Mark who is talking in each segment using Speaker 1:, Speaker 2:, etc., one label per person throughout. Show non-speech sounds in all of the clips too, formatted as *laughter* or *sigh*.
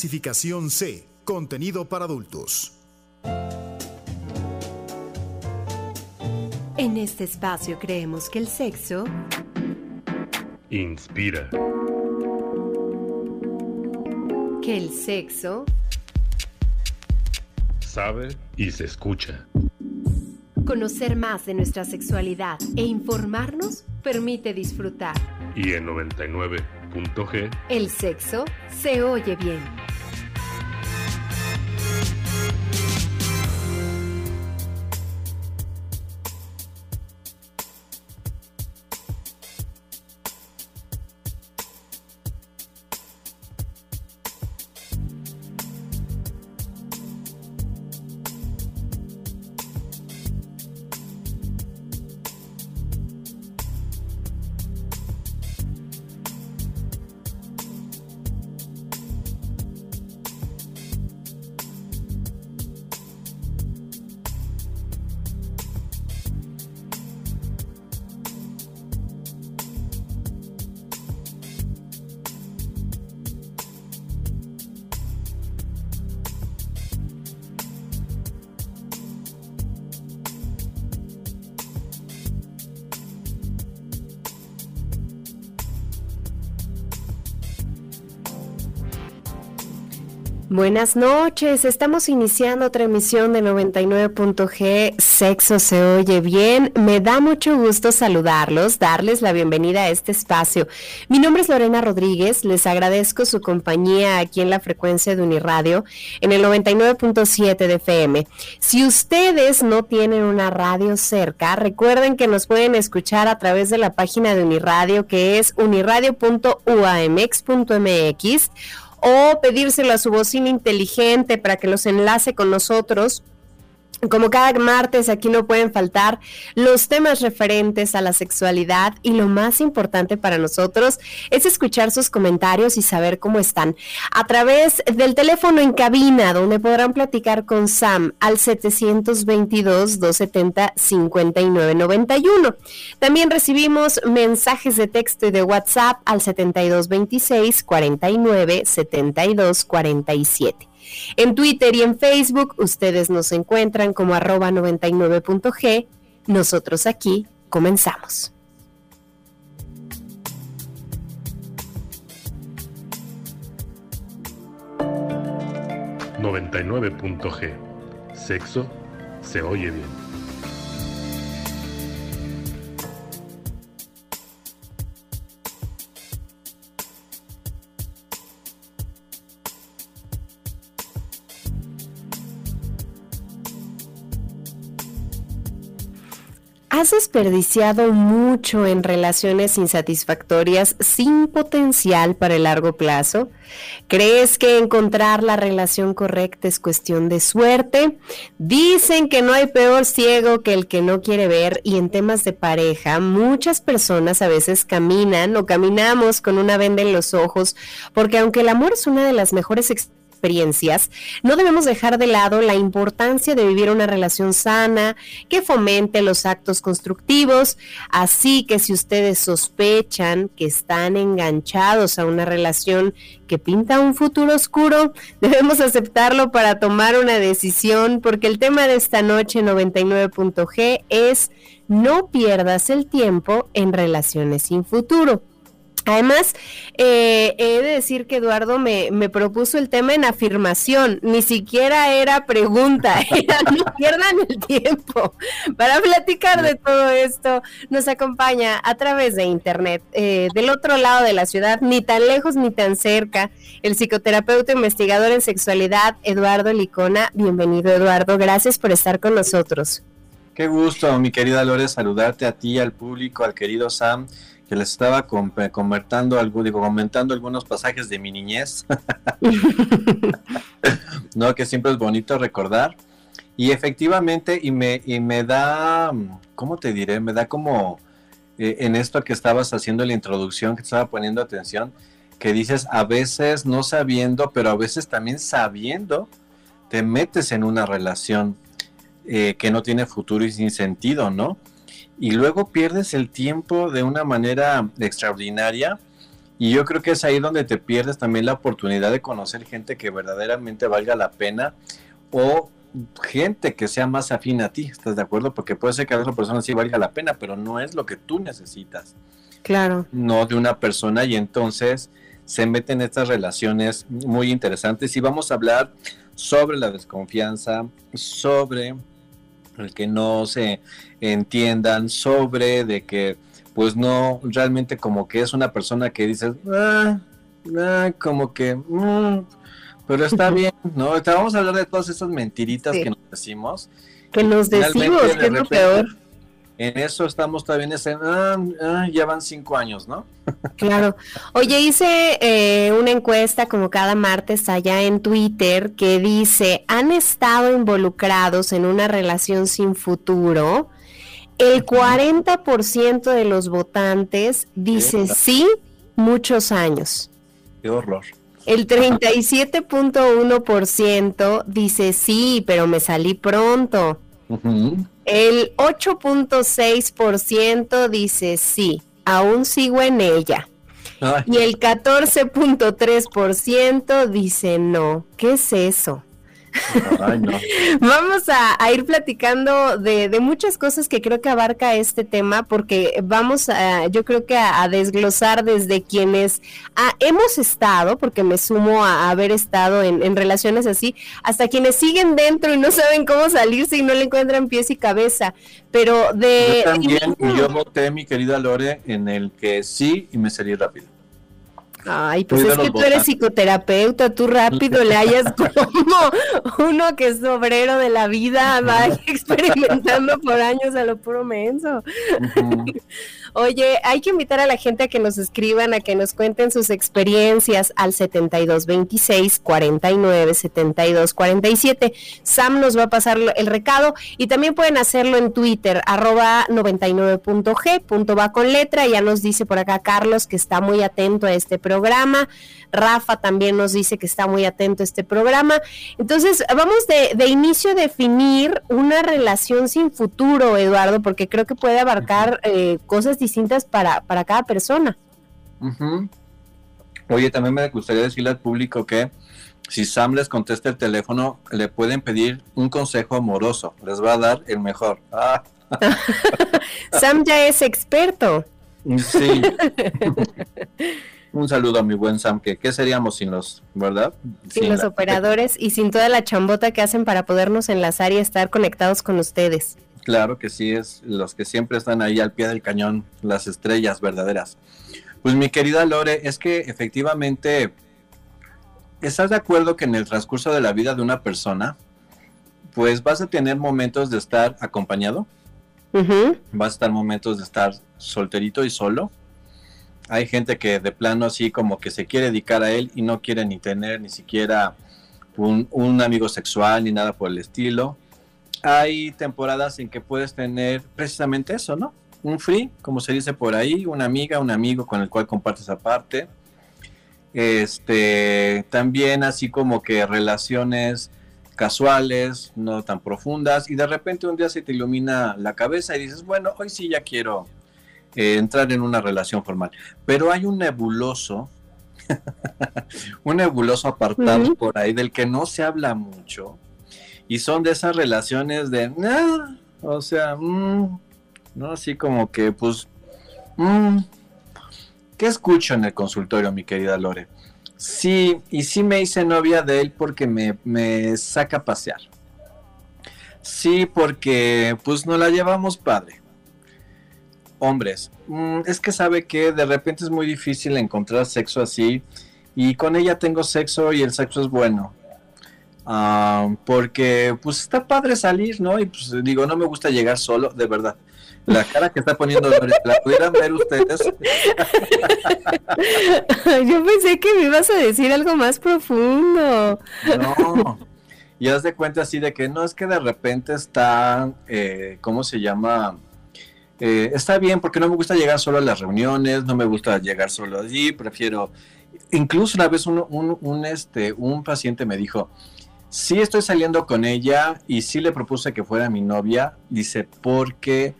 Speaker 1: Clasificación C, contenido para adultos.
Speaker 2: En este espacio creemos que el sexo
Speaker 3: inspira.
Speaker 2: Que el sexo
Speaker 3: sabe y se escucha.
Speaker 2: Conocer más de nuestra sexualidad e informarnos permite disfrutar.
Speaker 3: Y en 99.g,
Speaker 2: el sexo se oye bien. Buenas noches, estamos iniciando otra emisión de 99.g Sexo se oye bien. Me da mucho gusto saludarlos, darles la bienvenida a este espacio. Mi nombre es Lorena Rodríguez, les agradezco su compañía aquí en la frecuencia de Uniradio en el 99.7 de FM. Si ustedes no tienen una radio cerca, recuerden que nos pueden escuchar a través de la página de Uniradio que es uniradio.uamx.mx o pedírselo a su bocina inteligente para que los enlace con nosotros como cada martes, aquí no pueden faltar los temas referentes a la sexualidad y lo más importante para nosotros es escuchar sus comentarios y saber cómo están. A través del teléfono en cabina, donde podrán platicar con Sam al 722-270-5991. También recibimos mensajes de texto y de WhatsApp al 7226 49 72 47. En Twitter y en Facebook ustedes nos encuentran como arroba 99.g. Nosotros aquí comenzamos.
Speaker 3: 99.g. Sexo se oye bien.
Speaker 2: ¿Has desperdiciado mucho en relaciones insatisfactorias sin potencial para el largo plazo? ¿Crees que encontrar la relación correcta es cuestión de suerte? Dicen que no hay peor ciego que el que no quiere ver y en temas de pareja muchas personas a veces caminan o caminamos con una venda en los ojos porque aunque el amor es una de las mejores experiencias, experiencias, no debemos dejar de lado la importancia de vivir una relación sana que fomente los actos constructivos, así que si ustedes sospechan que están enganchados a una relación que pinta un futuro oscuro, *laughs* debemos aceptarlo para tomar una decisión, porque el tema de esta noche 99.g es no pierdas el tiempo en relaciones sin futuro. Además, eh, he de decir que Eduardo me, propuso el tema en afirmación, ni siquiera era pregunta, *laughs* era no pierdan el tiempo. Para platicar de todo esto, nos acompaña a través de internet, eh, del otro lado de la ciudad, ni tan lejos ni tan cerca, el psicoterapeuta investigador en sexualidad, Eduardo Licona. Bienvenido, Eduardo, gracias por estar con nosotros.
Speaker 4: Qué gusto, mi querida Lore, saludarte a ti, al público, al querido Sam que les estaba comentando, algo, digo, comentando algunos pasajes de mi niñez, *laughs* ¿no? Que siempre es bonito recordar. Y efectivamente, y me, y me da, ¿cómo te diré? Me da como eh, en esto que estabas haciendo la introducción, que estaba poniendo atención, que dices a veces no sabiendo, pero a veces también sabiendo, te metes en una relación eh, que no tiene futuro y sin sentido, ¿no? Y luego pierdes el tiempo de una manera extraordinaria Y yo creo que es ahí donde te pierdes también la oportunidad de conocer gente que verdaderamente valga la pena o gente que sea más afín a ti, ¿estás de acuerdo? Porque puede ser que a otra persona sí valga la pena, pero no es lo que tú necesitas.
Speaker 2: Claro.
Speaker 4: No de una persona y entonces se meten estas relaciones muy interesantes y vamos a hablar sobre la desconfianza, sobre el que no se entiendan, sobre de que pues no realmente como que es una persona que dices, ah, ah, como que, mm, pero está *laughs* bien, ¿no? vamos a hablar de todas esas mentiritas que nos decimos.
Speaker 2: Que nos decimos, que es lo peor.
Speaker 4: En eso estamos ese, ah, ah, ya van cinco años, ¿no?
Speaker 2: Claro. Oye, hice eh, una encuesta como cada martes allá en Twitter que dice, ¿han estado involucrados en una relación sin futuro? El 40% de los votantes dice sí, muchos años.
Speaker 4: Qué horror.
Speaker 2: El 37.1% dice sí, pero me salí pronto. El 8.6% dice sí, aún sigo en ella. Y el 14.3% dice no. ¿Qué es eso? *laughs* vamos a, ir platicando de, muchas cosas que creo que abarca este tema, porque vamos a, yo creo que a, desglosar desde quienes hemos estado, porque me sumo a, haber estado en, relaciones así, hasta quienes siguen dentro y no saben cómo salirse y no le encuentran pies y cabeza. Pero de.
Speaker 4: Yo también, yo voté, mi querida Lore, en el que sí y me salí rápido.
Speaker 2: Ay, pues es que tú eres psicoterapeuta, tú rápido le hayas *laughs* como uno que es obrero de la vida, va *laughs* experimentando por años a lo puro menso. Oye, hay que invitar a la gente a que nos escriban, a que nos cuenten sus experiencias al 7226 49 72 47. Sam nos va a pasar el recado y también pueden hacerlo en Twitter, arroba 99.g, punto va con letra. Ya nos dice por acá Carlos que está muy atento a este programa. Rafa también nos dice que está muy atento a este programa. Entonces, vamos de, inicio a definir una relación sin futuro, Eduardo, porque creo que puede abarcar eh, cosas distintas para, para cada persona.
Speaker 4: Oye, también me gustaría decirle al público que si Sam les contesta el teléfono, le pueden pedir un consejo amoroso. Les va a dar el mejor. Ah. *laughs*
Speaker 2: Sam ya es experto.
Speaker 4: Sí. Un saludo a mi buen Sam, que qué seríamos sin los, ¿verdad?
Speaker 2: Sin, los operadores y sin toda la chambota que hacen para podernos enlazar y estar conectados con ustedes.
Speaker 4: Claro que sí, es los que siempre están ahí al pie del cañón, las estrellas verdaderas. Pues mi querida Lore, es que efectivamente, ¿estás de acuerdo que en el transcurso de la vida de una persona, pues vas a tener momentos de estar acompañado? Vas a estar momentos de estar solterito y solo hay gente que de plano así como que se quiere dedicar a él y no quiere ni tener ni siquiera un, amigo sexual ni nada por el estilo. Hay temporadas en que puedes tener precisamente eso, ¿no? Un free, como se dice por ahí, una amiga, un amigo con el cual compartes aparte. Este, también así como que relaciones casuales, no tan profundas, y de repente un día se te ilumina la cabeza y dices, bueno, hoy sí ya quiero eh, entrar en una relación formal. Pero hay un nebuloso, *laughs* un nebuloso apartado por ahí del que no se habla mucho. Y son de esas relaciones de, o sea, mm", ¿no? Así como que, pues, mm, ¿qué escucho en el consultorio, mi querida Lore? Sí, y sí me hice novia de él porque me, me saca a pasear. Sí, porque pues no la llevamos padre hombres. Mm, es que sabe que de repente es muy difícil encontrar sexo así y con ella tengo sexo y el sexo es bueno. Ah, porque pues está padre salir, ¿no? Y pues digo, no me gusta llegar solo, de verdad. La cara que está poniendo la pudieran ver ustedes. *laughs*
Speaker 2: Yo pensé que me ibas a decir algo más profundo.
Speaker 4: No. Y haz de cuenta así de que no es que de repente está, eh, ¿cómo se llama? Eh, está bien porque no me gusta llegar solo a las reuniones, no me gusta llegar solo allí, prefiero... Incluso una vez un, este, un paciente me dijo, sí estoy saliendo con ella y sí le propuse que fuera mi novia, dice, porque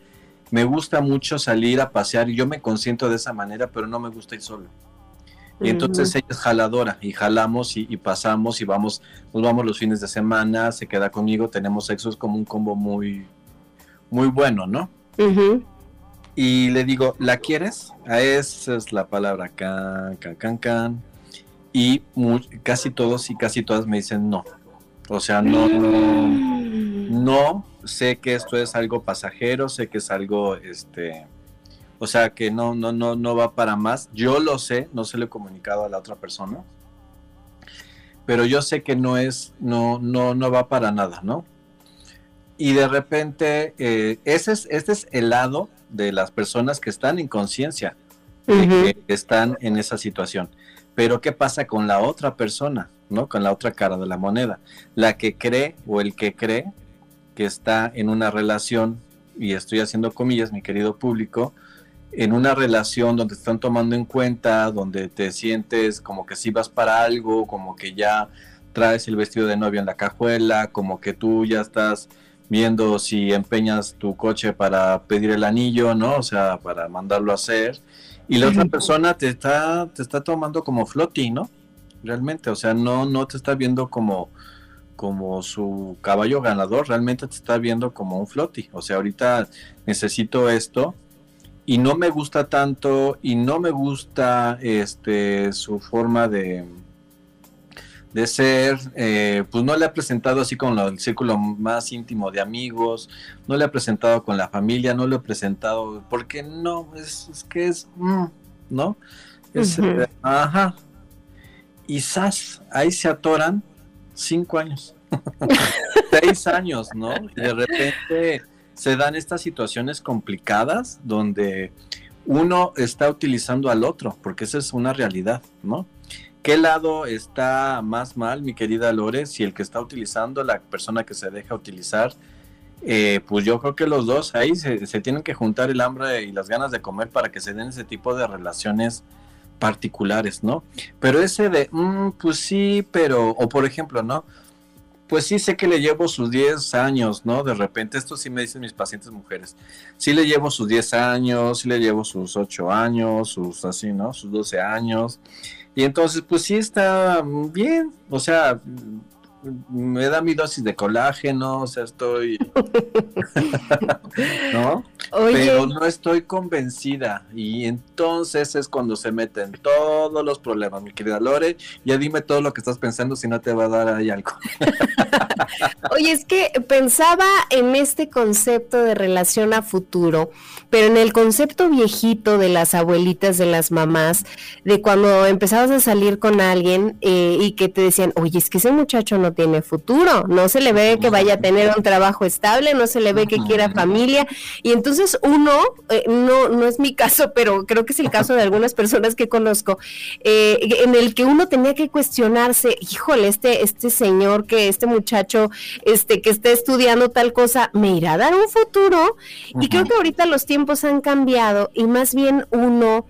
Speaker 4: me gusta mucho salir a pasear y yo me consiento de esa manera, pero no me gusta ir solo. Y entonces ella es jaladora y jalamos y, pasamos y vamos, nos vamos los fines de semana, se queda conmigo, tenemos sexo, es como un combo muy, muy bueno, ¿no? Y le digo, ¿la quieres? A esa es la palabra can, can, can, can. Y casi todos y casi todas me dicen no. O sea, no, no, sé que esto es algo pasajero, sé que es algo, este, o sea, que no, no, no, no va para más. Yo lo sé, no se lo he comunicado a la otra persona, pero yo sé que no es, no, no, no va para nada, ¿no? Y de repente, eh, ese es, este es el lado de las personas que están en conciencia, que están en esa situación. Pero ¿qué pasa con la otra persona, ¿no? Con la otra cara de la moneda. La que cree o el que cree que está en una relación, y estoy haciendo comillas, mi querido público, en una relación donde te están tomando en cuenta, donde te sientes como que si vas para algo, como que ya traes el vestido de novio en la cajuela, como que tú ya estás viendo si empeñas tu coche para pedir el anillo, ¿no? O sea, para mandarlo a hacer. Y la otra persona te está, te está tomando como floating, ¿no? Realmente, o sea, no, no te está viendo como, como su caballo ganador, realmente te está viendo como un floaty. O sea, ahorita necesito esto y no me gusta tanto y no me gusta este su forma de de ser, eh, pues no le ha presentado así con el círculo más íntimo de amigos, no le ha presentado con la familia, no le he presentado, porque no, es, que es, mm, ¿no? Es, eh, ajá. Y sas, ahí se atoran cinco años, *laughs* seis años, ¿no? Y de repente se dan estas situaciones complicadas donde uno está utilizando al otro, porque esa es una realidad, ¿no? ¿Qué lado está más mal, mi querida Lore? Si el que está utilizando, la persona que se deja utilizar, eh, pues yo creo que los dos ahí se, tienen que juntar el hambre y las ganas de comer para que se den ese tipo de relaciones particulares, ¿no? Pero ese de, mm, pues sí, pero, o por ejemplo, ¿no? Pues sí sé que le llevo sus 10 años, ¿no? De repente, esto sí me dicen mis pacientes mujeres. Sí le llevo sus 10 años, sí le llevo sus 8 años, sus así, ¿no? Sus 12 años. Y entonces, pues sí está bien, o sea, me da mi dosis de colágeno, o sea, estoy... *laughs* *laughs* ¿No? Pero no estoy convencida. Y entonces es cuando se meten todos los problemas, mi querida Lore. Ya dime todo lo que estás pensando si no te va a dar ahí algo. *laughs*
Speaker 2: Oye, es que pensaba en este concepto de relación a futuro, pero en el concepto viejito de las abuelitas, de las mamás, de cuando empezabas a salir con alguien eh, y que te decían, oye, es que ese muchacho no tiene futuro, no se le ve que vaya a tener un trabajo estable, no se le ve que quiera familia, y entonces uno, eh, no, no es mi caso, *laughs* pero creo que es el caso de algunas personas que conozco, eh, en el que uno tenía que cuestionarse, híjole, este, este señor que, este muchacho, este, que esté estudiando tal cosa, me irá a dar un futuro, y creo que ahorita los tiempos han cambiado, y más bien uno...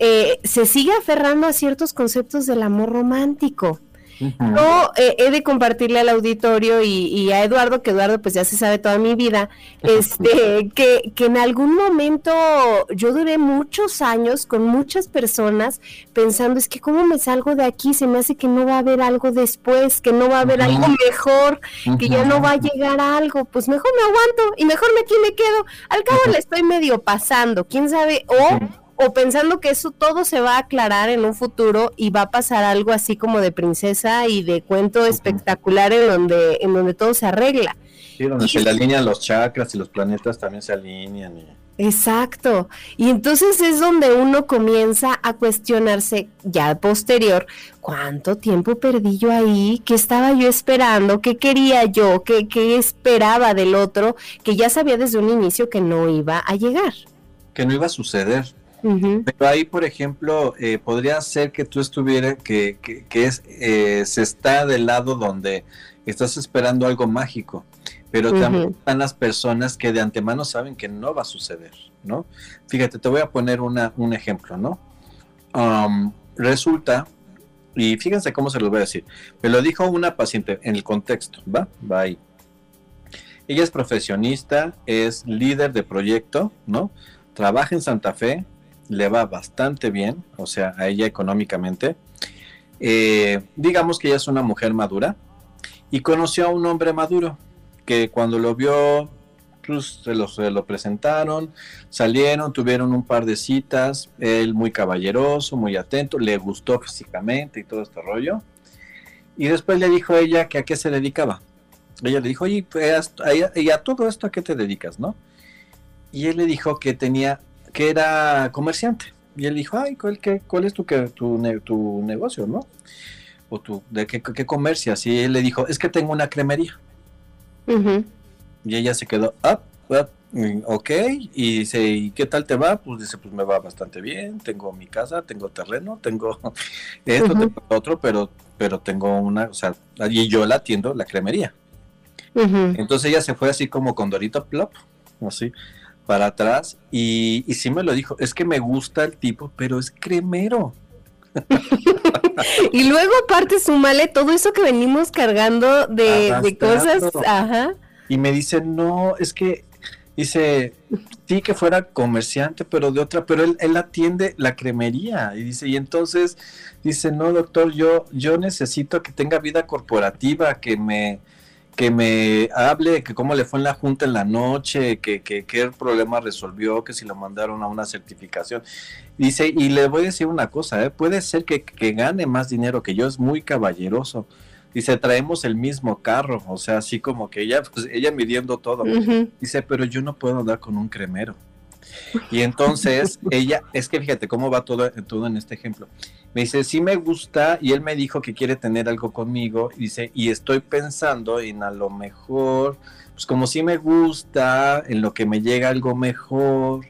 Speaker 2: Eh, se sigue aferrando a ciertos conceptos del amor romántico. Yo eh, he de compartirle al auditorio y, a Eduardo, que Eduardo pues ya se sabe toda mi vida, este, que, que en algún momento yo duré muchos años con muchas personas pensando, es que cómo me salgo de aquí, se me hace que no va a haber algo después, que no va a haber algo mejor, que ya no va a llegar algo, pues mejor me aguanto y mejor me aquí me quedo. Al cabo le estoy medio pasando, quién sabe, o o pensando que eso todo se va a aclarar en un futuro y va a pasar algo así como de princesa y de cuento espectacular en donde, en donde todo se arregla.
Speaker 4: Sí, donde se le alinean los chakras y los planetas también se alinean.
Speaker 2: Exacto. Y entonces es donde uno comienza a cuestionarse ya posterior, ¿cuánto tiempo perdí yo ahí? ¿Qué estaba yo esperando? ¿Qué quería yo? ¿Qué, qué esperaba del otro? Que ya sabía desde un inicio que no iba a llegar.
Speaker 4: Que no iba a suceder. Pero ahí, por ejemplo, eh, podría ser que tú estuvieras, que, que, es, eh, se está del lado donde estás esperando algo mágico, pero también están las personas que de antemano saben que no va a suceder, ¿no? Fíjate, te voy a poner una, un ejemplo, ¿no? Um, resulta, y fíjense cómo se lo voy a decir, me lo dijo una paciente en el contexto, ¿va? Va ahí. Ella es profesionista, es líder de proyecto, ¿no? Trabaja en Santa Fe, le va bastante bien, o sea, a ella económicamente. Eh, digamos que ella es una mujer madura y conoció a un hombre maduro que cuando lo vio, pues se lo, se lo presentaron, salieron, tuvieron un par de citas, él muy caballeroso, muy atento, le gustó físicamente y todo este rollo. Y después le dijo a ella que a qué se dedicaba. Ella le dijo, oye, pues, ¿y a todo esto a qué te dedicas, no? Y él le dijo que tenía, que era comerciante. Y él dijo, ay, ¿cuál, qué, cuál es tu, tu, tu, negocio, no? O tu, ¿de qué, qué comercias? Y él le dijo, es que tengo una cremería. Y ella se quedó, ah, ok, y dice, ¿y qué tal te va? Pues dice, pues me va bastante bien, tengo mi casa, tengo terreno, tengo *laughs* esto, tengo otro, pero, pero tengo una, o sea, y yo la atiendo, la cremería. Entonces ella se fue así como con Dorito Plop, así, para atrás, y, y sí me lo dijo, es que me gusta el tipo, pero es cremero. *laughs*
Speaker 2: y luego aparte sumale todo eso que venimos cargando de, de cosas, ajá.
Speaker 4: Y me dice, no, es que dice, sí que fuera comerciante, pero de otra, pero él, él, atiende la cremería. Y dice, y entonces dice, no, doctor, yo, yo necesito que tenga vida corporativa, que me, que me hable que cómo le fue en la junta en la noche, que, que, qué problema resolvió, que si lo mandaron a una certificación. Dice, y le voy a decir una cosa, ¿eh? puede ser que, que gane más dinero que yo, es muy caballeroso Dice, traemos el mismo carro, o sea, así como que ella, pues ella midiendo todo. Dice, pero yo no puedo andar con un cremero. Y entonces *laughs* ella, es que fíjate cómo va todo, todo en este ejemplo. Me dice, sí me gusta, y él me dijo que quiere tener algo conmigo, y dice, y estoy pensando en a lo mejor, pues como sí me gusta, en lo que me llega algo mejor,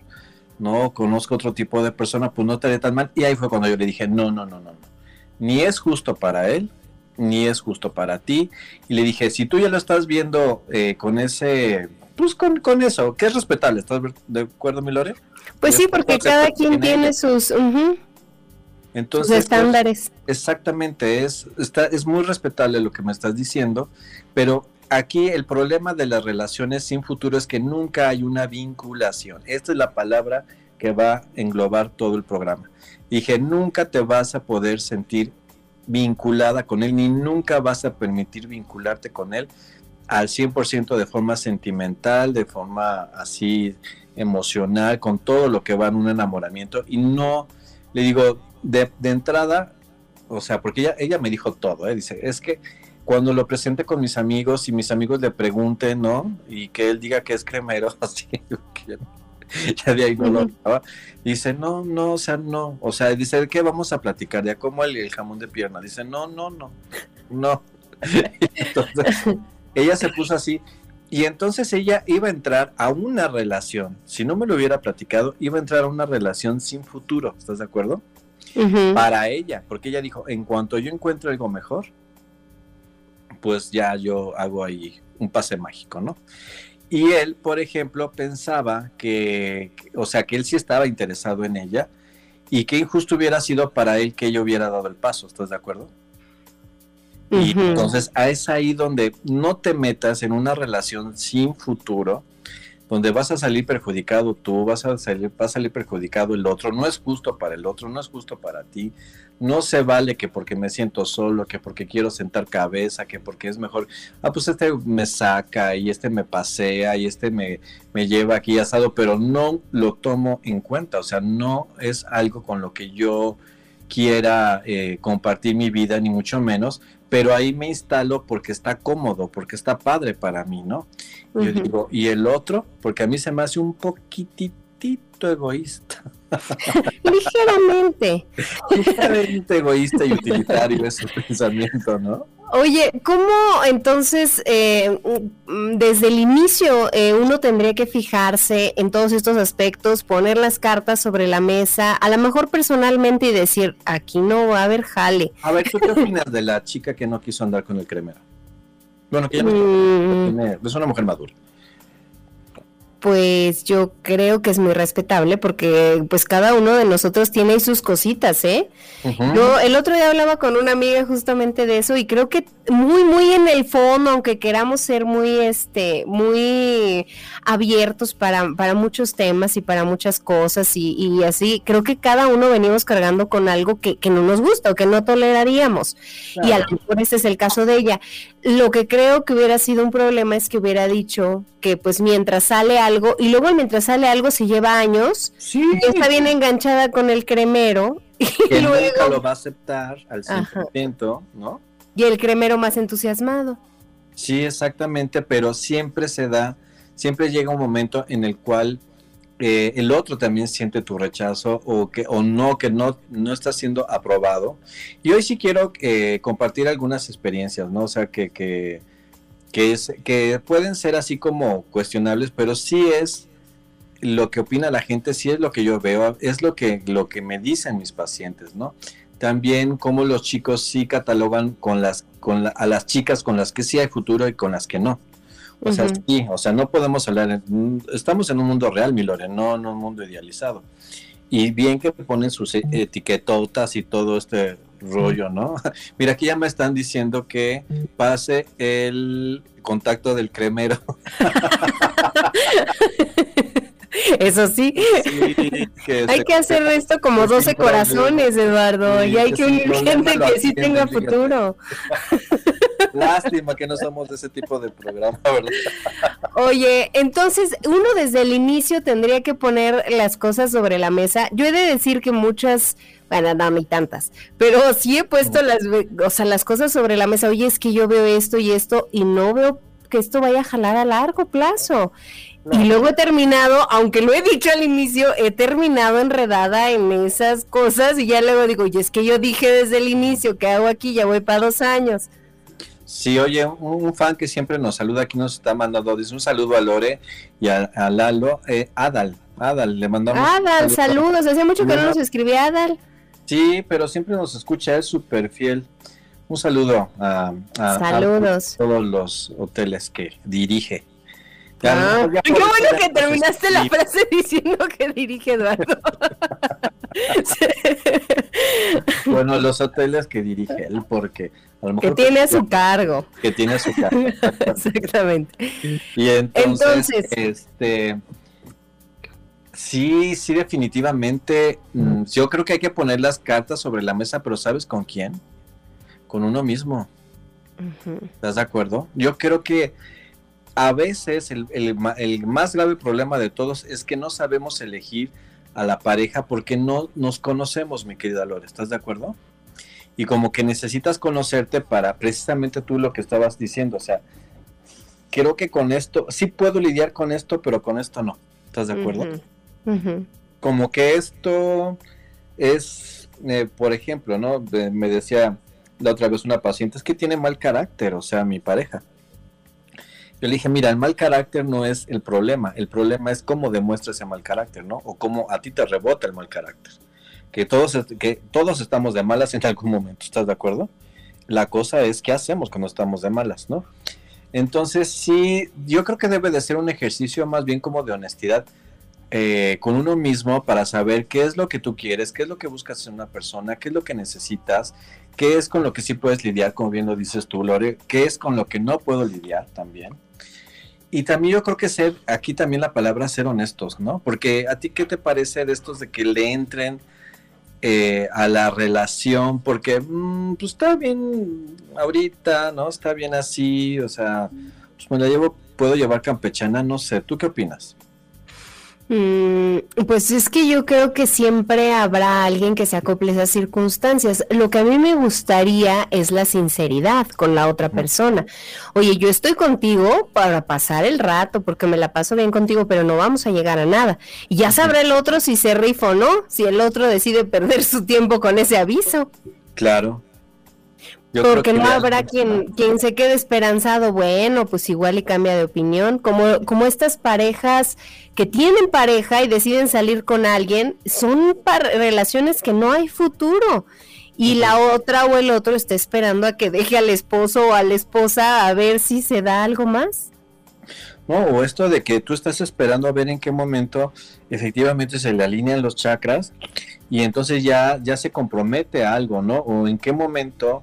Speaker 4: no conozco otro tipo de persona, pues no estaré tan mal. Y ahí fue cuando yo le dije, no, no, no, no, no. Ni es justo para él, ni es justo para ti. Y le dije, si tú ya lo estás viendo eh, con ese, pues con, con, eso, que es respetable, ¿estás de acuerdo, Milore?
Speaker 2: Pues sí, porque cada quien tiene sus,
Speaker 4: Entonces,
Speaker 2: sus estándares.
Speaker 4: exactamente, es, está, es muy respetable lo que me estás diciendo, pero aquí el problema de las relaciones sin futuro es que nunca hay una vinculación. Esta es la palabra que va a englobar todo el programa. Dije, nunca te vas a poder sentir vinculada con él, ni nunca vas a permitir vincularte con él al 100% de forma sentimental, de forma así emocional, con todo lo que va en un enamoramiento. Y no, le digo, de, entrada, o sea, porque ella, ella me dijo todo, ¿eh? dice, es que cuando lo presente con mis amigos y mis amigos le pregunten, ¿no? Y que él diga que es cremero, *laughs* así, que ya de ahí no lo Dice, no, no, o sea, no. O sea, dice, ¿de qué vamos a platicar? Ya como el, jamón de pierna. Dice, no, no, no, no. *laughs* entonces, ella se puso así. Y entonces ella iba a entrar a una relación. Si no me lo hubiera platicado, iba a entrar a una relación sin futuro. ¿Estás de acuerdo? Para ella, porque ella dijo, en cuanto yo encuentro algo mejor, pues ya yo hago ahí un pase mágico, ¿no? Y él, por ejemplo, pensaba que, o sea, que él sí estaba interesado en ella y que injusto hubiera sido para él que ella hubiera dado el paso, ¿estás de acuerdo? Y entonces es ahí donde no te metas en una relación sin futuro, donde vas a salir perjudicado tú, vas a salir, va a salir perjudicado el otro, no es justo para el otro, no es justo para ti, no se vale que porque me siento solo, que porque quiero sentar cabeza, que porque es mejor, ah, pues este me saca y este me pasea y este me, me lleva aquí asado, pero no lo tomo en cuenta, o sea, no es algo con lo que yo quiera eh, compartir mi vida, ni mucho menos, pero ahí me instalo porque está cómodo, porque está padre para mí, ¿no? Yo digo, y el otro, porque a mí se me hace un poquitito egoísta. *laughs*
Speaker 2: Ligeramente.
Speaker 4: Ligeramente egoísta y utilitario ese pensamiento, ¿no?
Speaker 2: Oye, ¿cómo entonces eh, mm, desde el inicio eh, uno tendría que fijarse en todos estos aspectos, poner las cartas sobre la mesa, a lo mejor personalmente y decir, aquí no va a haber jale?
Speaker 4: A ver, ¿tú qué opinas de la chica que no quiso andar con el cremero? Bueno, que ya no mm. es una mujer madura.
Speaker 2: Pues yo creo que es muy respetable porque pues cada uno de nosotros tiene sus cositas, ¿eh? Yo el otro día hablaba con una amiga justamente de eso y creo que muy muy en el fondo, aunque queramos ser muy este muy abiertos para, para muchos temas y para muchas cosas y, y así, creo que cada uno venimos cargando con algo que, que no nos gusta o que no toleraríamos. Y a lo mejor ese es el caso de ella. Lo que creo que hubiera sido un problema es que hubiera dicho que pues mientras sale algo, y luego mientras sale algo se lleva años,
Speaker 4: Sí.
Speaker 2: y está bien enganchada con el cremero, y
Speaker 4: Que nunca
Speaker 2: luego
Speaker 4: lo va a aceptar al
Speaker 2: Ajá.
Speaker 4: 100%, ¿no?
Speaker 2: y el cremero más entusiasmado.
Speaker 4: Sí, exactamente, pero siempre se da, siempre llega un momento en el cual eh, el otro también siente tu rechazo o que o no que no no está siendo aprobado. Y hoy sí quiero eh, compartir algunas experiencias, ¿no? O sea que que que es que pueden ser así como cuestionables, pero sí es lo que opina la gente, sí es lo que yo veo, es lo que lo que me dicen mis pacientes, ¿no? También cómo los chicos sí catalogan con las con la- a las chicas con las que sí hay futuro y con las que no. O sea, sí, o sea, no podemos hablar, estamos en un mundo real, mi Lore, no en un mundo idealizado. Y bien que ponen sus etiquetotas y todo este rollo, ¿no? *laughs* Mira, aquí ya me están diciendo que pase el contacto del cremero. *laughs*
Speaker 2: Eso sí,
Speaker 4: Sí, que
Speaker 2: hay que hacer esto como
Speaker 4: que
Speaker 2: 12
Speaker 4: sin
Speaker 2: corazones, Eduardo,
Speaker 4: Sí,
Speaker 2: y hay
Speaker 4: que
Speaker 2: que unir gente
Speaker 4: lo
Speaker 2: que sí tenga futuro.
Speaker 4: Lástima que no somos de ese tipo de programa, ¿verdad?
Speaker 2: Oye, entonces uno desde el inicio tendría que poner las cosas sobre la mesa. Yo he de decir que muchas, bueno, no, ni tantas, pero sí he puesto las, o sea, las cosas sobre la mesa. Oye, es que yo veo esto y esto y no veo que esto vaya a jalar a largo plazo. Y luego he terminado, aunque lo he dicho al inicio, he terminado enredada en esas cosas y ya luego digo, y es que yo dije desde el inicio que hago aquí, ya voy para dos años.
Speaker 4: Sí, oye, un, un fan que siempre nos saluda aquí nos está mandando, dice un saludo a Lore y a, a Lalo, eh, Adal, Adal, le mandamos.
Speaker 2: Adal,
Speaker 4: saludo.
Speaker 2: saludos, hacía mucho que no nos escribía Adal.
Speaker 4: Sí, pero siempre nos escucha, es súper fiel. Un saludo a, a- a
Speaker 2: Saludos.
Speaker 4: todos los hoteles que dirige.
Speaker 2: Ah, qué bueno que terminaste la frase *laughs* diciendo que dirige Eduardo. *laughs*
Speaker 4: Bueno, los hoteles que dirige él, porque a lo
Speaker 2: que
Speaker 4: mejor
Speaker 2: tiene a su cargo.
Speaker 4: que tiene a su cargo. *laughs*
Speaker 2: Exactamente.
Speaker 4: Y entonces,
Speaker 2: Entonces.
Speaker 4: este, sí, sí, definitivamente, mm, yo creo que hay que poner las cartas sobre la mesa, pero ¿sabes con quién? Con uno mismo. ¿estás de acuerdo? Yo creo que a veces el, el más grave problema de todos es que no sabemos elegir a la pareja porque no nos conocemos, mi querida Lore, ¿estás de acuerdo? Y como que necesitas conocerte para precisamente tú lo que estabas diciendo, o sea, creo que con esto, sí puedo lidiar con esto, pero con esto no, ¿estás de acuerdo? Como que esto es, eh, por ejemplo, ¿no? Me decía la otra vez una paciente, es que tiene mal carácter, o sea, mi pareja. Yo le dije, mira, el mal carácter no es el problema, el problema es cómo demuestra ese mal carácter, ¿no? O cómo a ti te rebota el mal carácter. Que todos, que todos estamos de malas en algún momento, ¿estás de acuerdo? La cosa es qué hacemos cuando estamos de malas, ¿no? Entonces, sí, yo creo que debe de ser un ejercicio más bien como de honestidad eh, con uno mismo para saber qué es lo que tú quieres, qué es lo que buscas en una persona, qué es lo que necesitas, qué es con lo que sí puedes lidiar, como bien lo dices tú, Lore, qué es con lo que no puedo lidiar también. Y también yo creo que ser, aquí también la palabra ser honestos, ¿no? Porque a ti, ¿qué te parece de estos de que le entren eh, a la relación? Porque, mm, pues está bien ahorita, ¿no? Está bien así, o sea, pues me la llevo, puedo llevar campechana, no sé, ¿tú qué opinas?
Speaker 2: Mm, pues es que yo creo que siempre habrá alguien que se acople a esas circunstancias. Lo que a mí me gustaría es la sinceridad con la otra persona. Oye, yo estoy contigo para pasar el rato porque me la paso bien contigo, pero no vamos a llegar a nada. Y ya sabrá el otro si se rifa o no, si el otro decide perder su tiempo con ese aviso.
Speaker 4: Claro. Yo
Speaker 2: Porque
Speaker 4: que
Speaker 2: no habrá quien, quien se quede esperanzado, bueno, pues igual y cambia de opinión, como, como estas parejas que tienen pareja y deciden salir con alguien, son relaciones que no hay futuro. Y la otra o el otro está esperando a que deje al esposo o a la esposa a ver si se da algo más.
Speaker 4: ¿no? O esto de que tú estás esperando a ver en qué momento efectivamente se le alinean los chakras y entonces ya, ya se compromete a algo, ¿no? O en qué momento,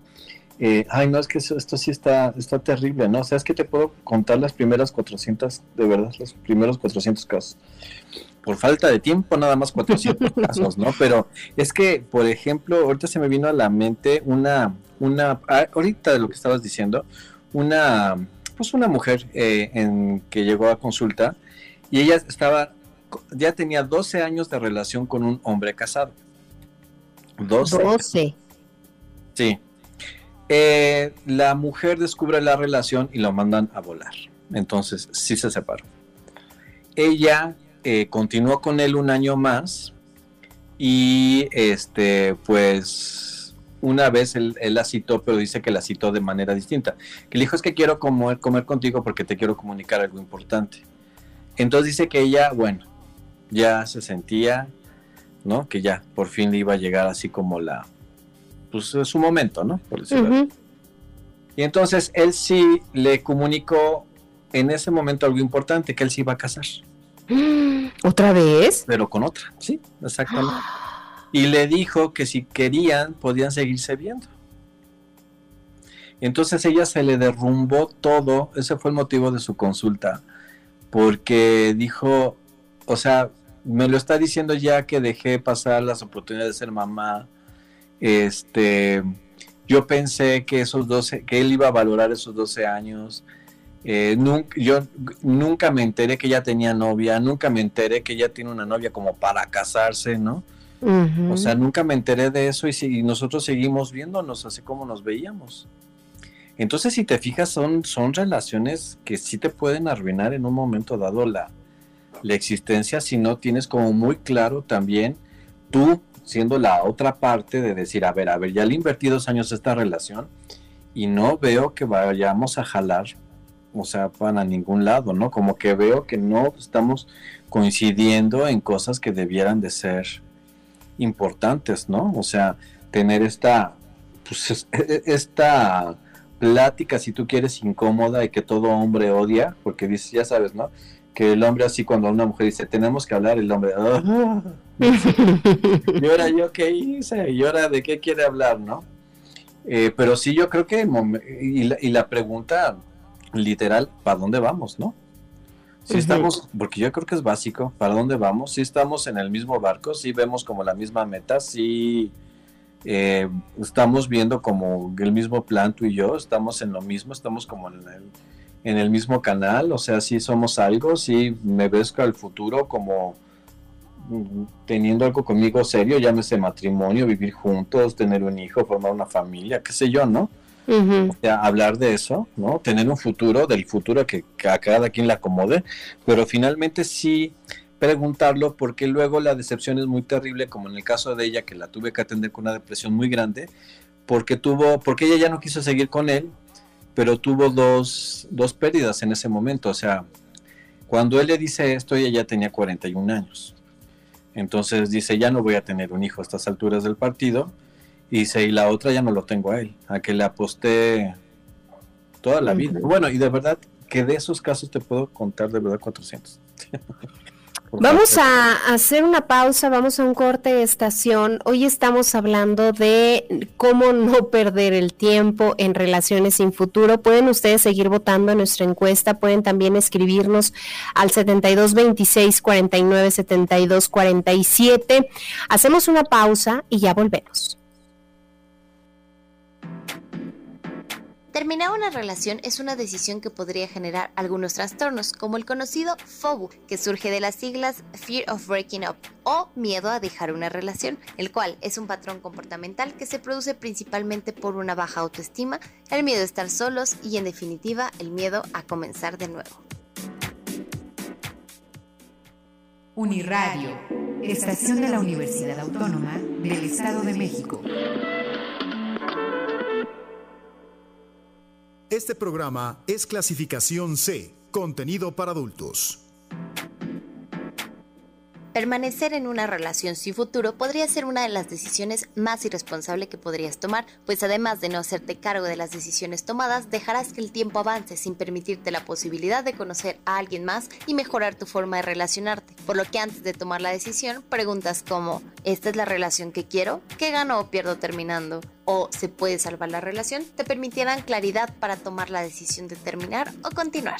Speaker 4: eh, ay, no, es que esto sí está, está terrible, ¿no? O sea, es que te puedo contar las primeras 400, de verdad, los primeros 400 casos. Por falta de tiempo, nada más 400 *laughs* casos, ¿no? Pero es que, por ejemplo, ahorita se me vino a la mente una, una, ah, ahorita de lo que estabas diciendo, una, pues una mujer eh, en, que llegó a consulta y ella estaba, ya tenía 12 años de relación con un hombre casado. 12. Sí. Eh, la mujer descubre la relación y lo mandan a volar. Entonces, sí se separó. Ella eh, continuó con él un año más y este, pues una vez él, la citó, pero dice que la citó de manera distinta. Que le dijo es que quiero comer, comer contigo porque te quiero comunicar algo importante. Entonces dice que ella, bueno, ya se sentía, ¿no? Que ya por fin le iba a llegar así como la, pues su momento, ¿no? Por decirlo Y entonces él sí le comunicó en ese momento algo importante, que él se iba a casar. *gasps*
Speaker 2: ¿Otra vez?
Speaker 4: Pero con otra, sí, exactamente. *gasps* y le dijo que si querían podían seguirse viendo. Entonces ella se le derrumbó todo, ese fue el motivo de su consulta, porque dijo, o sea, me lo está diciendo ya que dejé pasar las oportunidades de ser mamá. Este, yo pensé que esos 12, que él iba a valorar esos 12 años. Eh, nunca, yo nunca me enteré que ella tenía novia, nunca me enteré que ella tiene una novia como para casarse, ¿no? O sea, nunca me enteré de eso y, si, nosotros seguimos viéndonos así como nos veíamos. Entonces, si te fijas, son, son relaciones que sí te pueden arruinar en un momento dado la, la existencia si no tienes como muy claro también tú siendo la otra parte de decir, a ver, a ver, ya le invertí dos años esta relación y no veo que vayamos a jalar, o sea, para ningún lado, ¿no? Como que veo que no estamos coincidiendo en cosas que debieran de ser importantes, ¿no? O sea, tener esta, pues, e, esta plática, si tú quieres, incómoda y que todo hombre odia, porque dice, ya sabes, ¿no? Que el hombre así cuando una mujer dice, tenemos que hablar, el hombre, ah". y ahora yo qué hice, y ahora de qué quiere hablar, ¿no? Eh, pero sí, yo creo que, y la, y la pregunta literal, ¿para dónde vamos, no? Si estamos, porque yo creo que es básico, ¿para dónde vamos? Si estamos en el mismo barco, si vemos como la misma meta, si eh, estamos viendo como el mismo plan tú y yo, estamos en lo mismo, estamos como en el, en el mismo canal, o sea, si somos algo, si me ves al futuro como mm, teniendo algo conmigo serio, llámese matrimonio, vivir juntos, tener un hijo, formar una familia, qué sé yo, ¿no? hablar de eso, ¿no? Tener un futuro, del futuro que, a cada quien le acomode, pero finalmente sí preguntarlo porque luego la decepción es muy terrible, como en el caso de ella, que la tuve que atender con una depresión muy grande, porque tuvo, porque ella ya no quiso seguir con él, pero tuvo dos, dos pérdidas en ese momento, o sea, cuando él le dice esto, ella ya tenía 41 años. Entonces dice, ya no voy a tener un hijo a estas alturas del partido, y, y la otra ya no lo tengo a él, a que le aposté toda la vida. Bueno, y de verdad que de esos casos te puedo contar de verdad 400. *laughs*
Speaker 2: Vamos a hacer una pausa, vamos a un corte de estación. Hoy estamos hablando de cómo no perder el tiempo en relaciones sin futuro. Pueden ustedes seguir votando en nuestra encuesta, pueden también escribirnos al 7226 49 72 47. Hacemos una pausa y ya volvemos.
Speaker 5: Terminar una relación es una decisión que podría generar algunos trastornos, como el conocido FOBU, que surge de las siglas Fear of Breaking Up o miedo a dejar una relación, el cual es un patrón comportamental que se produce principalmente por una baja autoestima, el miedo a estar solos y en definitiva el miedo a comenzar de nuevo.
Speaker 6: Uniradio, estación de la Universidad Autónoma del Estado de México.
Speaker 1: Este programa es clasificación C, contenido para adultos.
Speaker 5: Permanecer en una relación sin futuro podría ser una de las decisiones más irresponsables que podrías tomar, pues además de no hacerte cargo de las decisiones tomadas, dejarás que el tiempo avance sin permitirte la posibilidad de conocer a alguien más y mejorar tu forma de relacionarte. Por lo que antes de tomar la decisión, preguntas como, ¿esta es la relación que quiero? ¿Qué gano o pierdo terminando? ¿O se puede salvar la relación? Te permitirán claridad para tomar la decisión de terminar o continuar.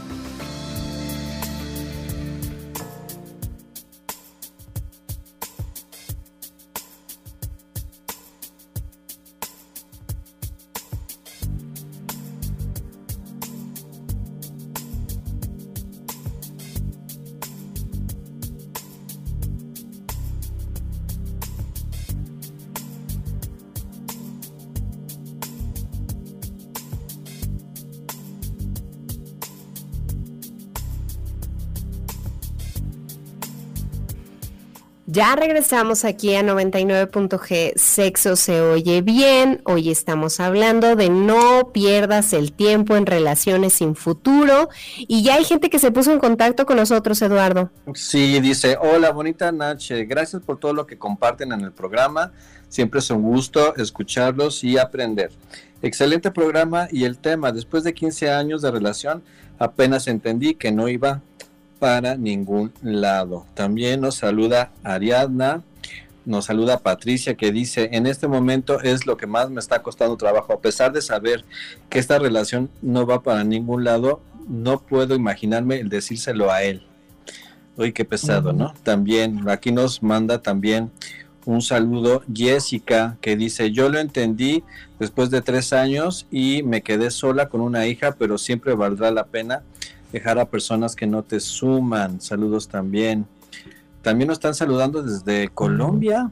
Speaker 2: Ya regresamos aquí a 99.g, sexo se oye bien. Hoy estamos hablando de no pierdas el tiempo en relaciones sin futuro. Y ya hay gente que se puso en contacto con nosotros, Eduardo.
Speaker 4: Sí, dice, hola, bonita noche. Gracias por todo lo que comparten en el programa. Siempre es un gusto escucharlos y aprender. Excelente programa y el tema, después de 15 años de relación, apenas entendí que no iba para ningún lado. También nos saluda Ariadna, nos saluda Patricia que dice, en este momento es lo que más me está costando trabajo, a pesar de saber que esta relación no va para ningún lado, no puedo imaginarme el decírselo a él. Uy, qué pesado, ¿no? También, aquí nos manda también un saludo Jessica que dice, yo lo entendí después de tres años y me quedé sola con una hija, pero siempre valdrá la pena dejar a personas que no te suman. Saludos también. También nos están saludando desde Colombia.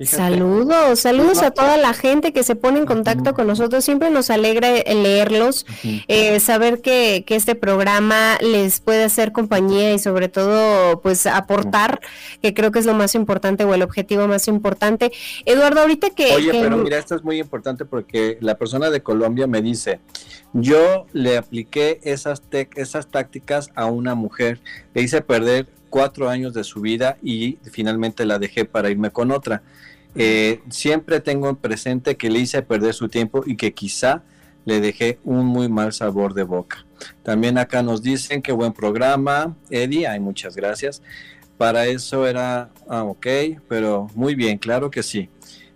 Speaker 2: Saludos, saludos a toda la gente que se pone en contacto con nosotros. Siempre nos alegra leerlos, eh, saber que, que, este programa les puede hacer compañía y sobre todo pues aportar, que creo que es lo más importante o el objetivo más importante. Eduardo, ahorita que...
Speaker 4: Oye, pero mira, esto es muy importante porque la persona de Colombia me dice, yo le apliqué esas, esas tácticas a una mujer, le hice perder cuatro años de su vida y finalmente la dejé para irme con otra. Eh, siempre tengo presente que le hice perder su tiempo y que quizá le dejé un muy mal sabor de boca. También acá nos dicen que buen programa, Eddie, hay muchas gracias. Para eso era, ah, ok, pero muy bien, claro que sí.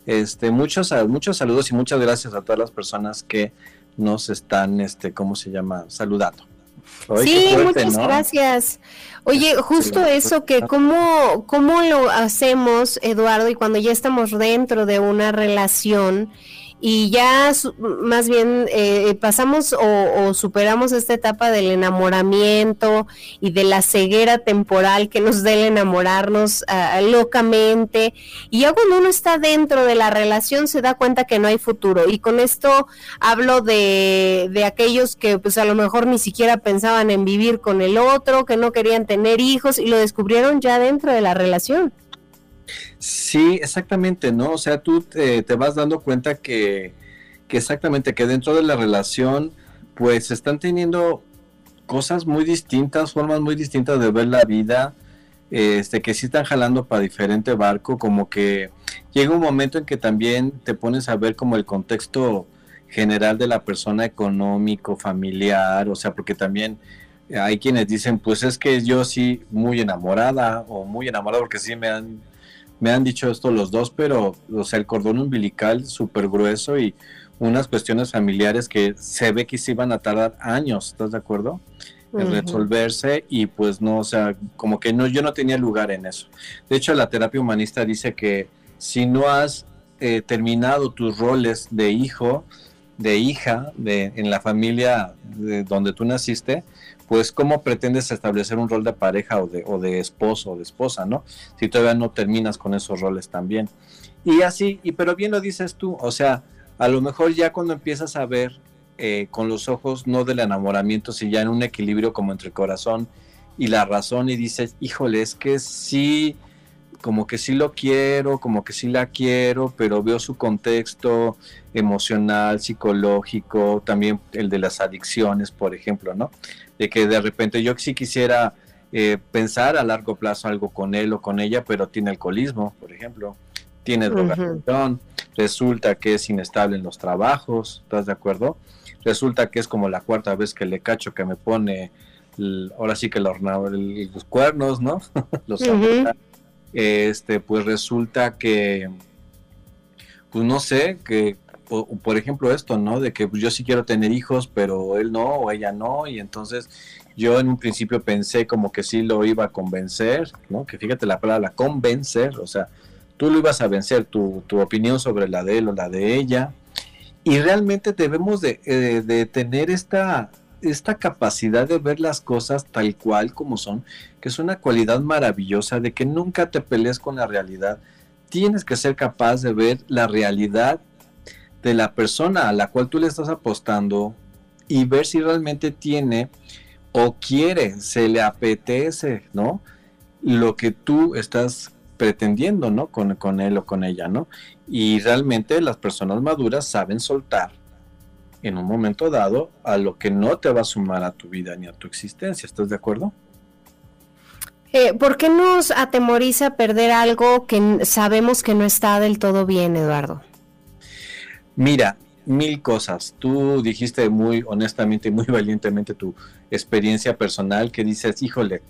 Speaker 4: Este, muchos, muchos saludos y muchas gracias a todas las personas que nos están, este, ¿cómo se llama? Saludando.
Speaker 2: Sí, muchas gracias. Oye, justo eso, que cómo, cómo lo hacemos, Eduardo, y cuando ya estamos dentro de una relación y ya más bien eh, pasamos o, superamos esta etapa del enamoramiento y de la ceguera temporal que nos debe enamorarnos ah, locamente y ya cuando uno está dentro de la relación se da cuenta que no hay futuro y con esto hablo de, de aquellos que pues a lo mejor ni siquiera pensaban en vivir con el otro, que no querían tener hijos y lo descubrieron ya dentro de la relación.
Speaker 4: Sí, exactamente, ¿no? O sea, tú te, vas dando cuenta que, exactamente, que dentro de la relación, pues están teniendo cosas muy distintas, formas muy distintas de ver la vida, este, que sí están jalando para diferente barco, como que llega un momento en que también te pones a ver como el contexto general de la persona económico, familiar, o sea, porque también hay quienes dicen, pues es que yo sí muy enamorada o muy enamorado porque sí me han me han dicho esto los dos, pero o sea, el cordón umbilical súper grueso y unas cuestiones familiares que se ve que se iban a tardar años, ¿estás de acuerdo? En resolverse y pues no, o sea, como que no, yo no tenía lugar en eso. De hecho, la terapia humanista dice que si no has eh, terminado tus roles de hijo, de hija, de, en la familia de donde tú naciste, pues cómo pretendes establecer un rol de pareja o de, o de esposo o de esposa, ¿no? Si todavía no terminas con esos roles también. Y así, y pero bien lo dices tú, o sea, a lo mejor ya cuando empiezas a ver eh, con los ojos no del enamoramiento, sino ya en un equilibrio como entre el corazón y la razón y dices, híjole, es que sí, como que sí lo quiero, como que sí la quiero, pero veo su contexto emocional, psicológico, también el de las adicciones, por ejemplo, ¿no? De que de repente yo sí quisiera eh, pensar a largo plazo algo con él o con ella, pero tiene alcoholismo, por ejemplo, tiene drogadicción, resulta que es inestable en los trabajos, ¿estás de acuerdo? Resulta que es como la cuarta vez que le cacho que me pone, ahora sí que los cuernos, ¿no? *laughs* los este, pues resulta que, pues no sé, que por, ejemplo esto, ¿no? De que pues, yo sí quiero tener hijos, pero él no o ella no, y entonces yo en un principio pensé como que sí lo iba a convencer, ¿no? Que fíjate la palabra convencer, o sea, tú lo ibas a vencer, tu, tu opinión sobre la de él o la de ella, y realmente debemos de, eh, de tener esta, esta capacidad de ver las cosas tal cual como son, que es una cualidad maravillosa de que nunca te pelees con la realidad. Tienes que ser capaz de ver la realidad de la persona a la cual tú le estás apostando y ver si realmente tiene o quiere, se le apetece, ¿no? Lo que tú estás pretendiendo, ¿no? Con, con él o con ella, ¿no? Y realmente las personas maduras saben soltar en un momento dado a lo que no te va a sumar a tu vida ni a tu existencia. ¿Estás de acuerdo?
Speaker 2: Eh, ¿Por qué nos atemoriza perder algo que sabemos que no está del todo bien, Eduardo?
Speaker 4: Mira, mil cosas. Tú dijiste muy honestamente y muy valientemente tu experiencia personal que dices, híjole,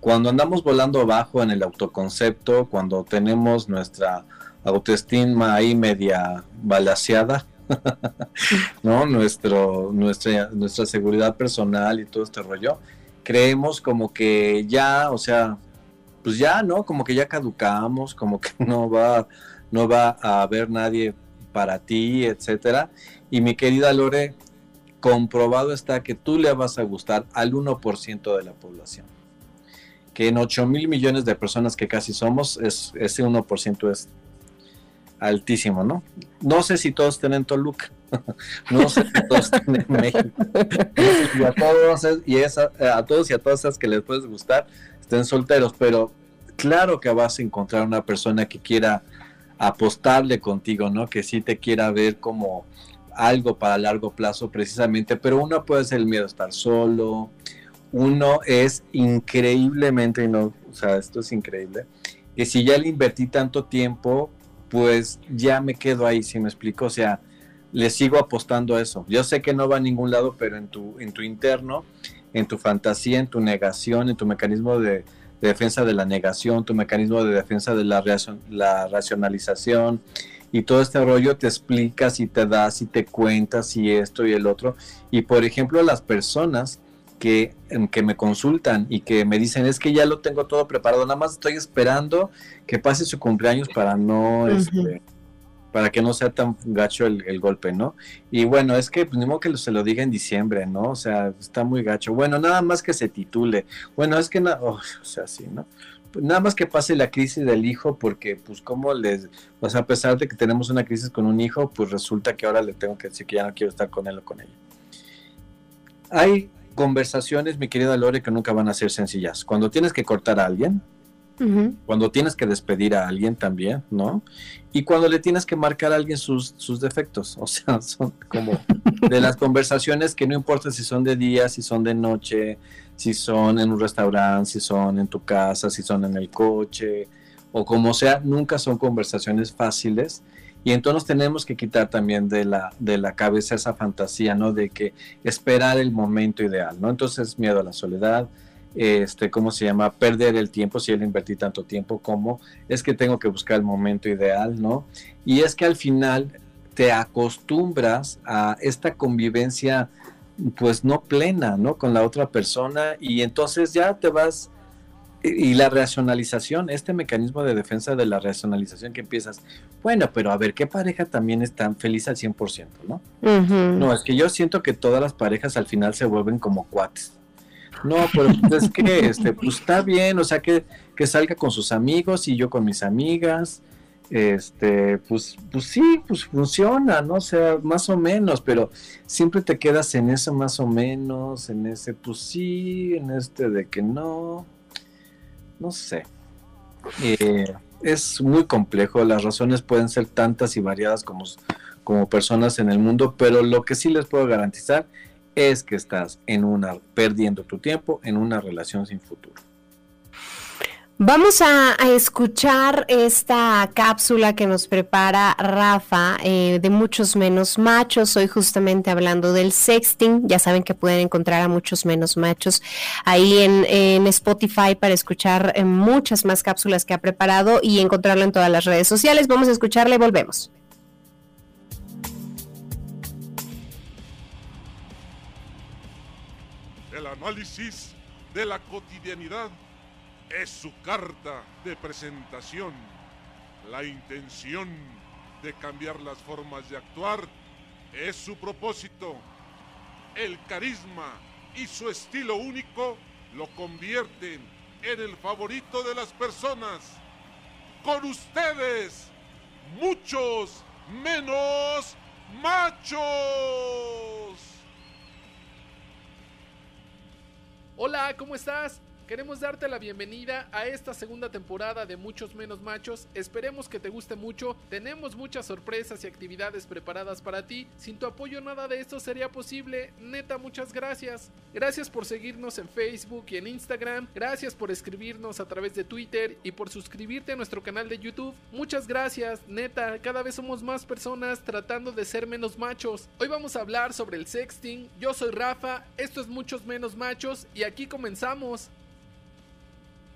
Speaker 4: cuando andamos volando bajo en el autoconcepto, cuando tenemos nuestra autoestima ahí media balaseada, *laughs* ¿no? Nuestro, nuestra, nuestra seguridad personal y todo este rollo, creemos como que ya, o sea, pues ya, ¿no? Como que ya caducamos, como que no va, no va a haber nadie para ti, etcétera. Y mi querida Lore, comprobado está que tú le vas a gustar al 1% de la población. Que en 8 mil millones de personas que casi somos, es, ese 1% es altísimo, ¿no? No sé si todos tienen Toluca, *laughs* no sé si todos tienen *laughs* México. y a todos y a todos y a todas esas que les puedes gustar estén solteros, pero claro que vas a encontrar una persona que quiera apostarle contigo, ¿no? Que sí te quiera ver como algo para largo plazo precisamente, pero uno puede ser el miedo a estar solo, uno es increíblemente, no, o sea, esto es increíble, que si ya le invertí tanto tiempo, pues ya me quedo ahí, si me explico, o sea, le sigo apostando a eso. Yo sé que no va a ningún lado, pero en tu, en tu interno, en tu fantasía, en tu negación, en tu mecanismo de, defensa de la negación, tu mecanismo de defensa de la, la racionalización y todo este rollo te explicas y te das y te cuentas y esto y el otro. Y por ejemplo, las personas que, que me consultan y que me dicen es que ya lo tengo todo preparado, nada más estoy esperando que pase su cumpleaños para no, este, para que no sea tan gacho el, golpe, ¿no? Y bueno, es que pues, ni modo que se lo diga en diciembre, ¿no? O sea, está muy gacho. Bueno, nada más que se titule. Bueno, es que, no, o sea, sí, ¿no? Pues, nada más que pase la crisis del hijo, porque pues como les, o sea, a pesar de que tenemos una crisis con un hijo, pues resulta que ahora le tengo que decir que ya no quiero estar con él o con ella. Hay conversaciones, mi querida Lore, que nunca van a ser sencillas. Cuando tienes que cortar a alguien, cuando tienes que despedir a alguien también, ¿no? Y cuando le tienes que marcar a alguien sus, sus defectos, *laughs* o sea, son como de las conversaciones que no importa si son de día, si son de noche, si son en un restaurante, si son en tu casa, si son en el coche, o como sea, nunca son conversaciones fáciles y entonces tenemos que quitar también de la, de la cabeza esa fantasía, ¿no? De que esperar el momento ideal, ¿no? Entonces miedo a la soledad, este, ¿cómo se llama? Perder el tiempo, si él invertí tanto tiempo como, es que tengo que buscar el momento ideal, ¿no? Y es que al final te acostumbras a esta convivencia pues no plena, ¿no? Con la otra persona y entonces ya te vas y la racionalización, este mecanismo de defensa de la racionalización que empiezas, bueno, pero a ver, ¿qué pareja también está feliz al 100%, no? No, es que yo siento que todas las parejas al final se vuelven como cuates. No, pero pues es que, este, pues está bien, o sea, que, que salga con sus amigos y yo con mis amigas, este, pues, pues sí, pues funciona, ¿no? O sea, más o menos, pero siempre te quedas en eso más o menos, en ese, pues sí, en este de que no no sé. Eh, es muy complejo, las razones pueden ser tantas y variadas como, como personas en el mundo, pero lo que sí les puedo garantizar es que estás en una perdiendo tu tiempo en una relación sin futuro.
Speaker 2: Vamos a, escuchar esta cápsula que nos prepara Rafa eh, de muchos menos machos. Hoy justamente hablando del sexting. Ya saben que pueden encontrar a muchos menos machos ahí en, Spotify para escuchar eh, muchas más cápsulas que ha preparado y encontrarlo en todas las redes sociales. Vamos a escucharle y volvemos.
Speaker 7: El análisis de la cotidianidad es su carta de presentación. La intención de cambiar las formas de actuar es su propósito. El carisma y su estilo único lo convierten en el favorito de las personas. Con ustedes, muchos menos machos.
Speaker 8: Hola, ¿cómo estás? Queremos darte la bienvenida a esta segunda temporada de Muchos Menos Machos. Esperemos que te guste mucho. Tenemos muchas sorpresas y actividades preparadas para ti. Sin tu apoyo nada de esto sería posible. Neta, muchas gracias. Gracias por seguirnos en Facebook y en Instagram. Gracias por escribirnos a través de Twitter y por suscribirte a nuestro canal de YouTube. Muchas gracias. Neta, cada vez somos más personas tratando de ser menos machos. Hoy vamos a hablar sobre el sexting. Yo soy Rafa. Esto es Muchos Menos Machos y aquí comenzamos.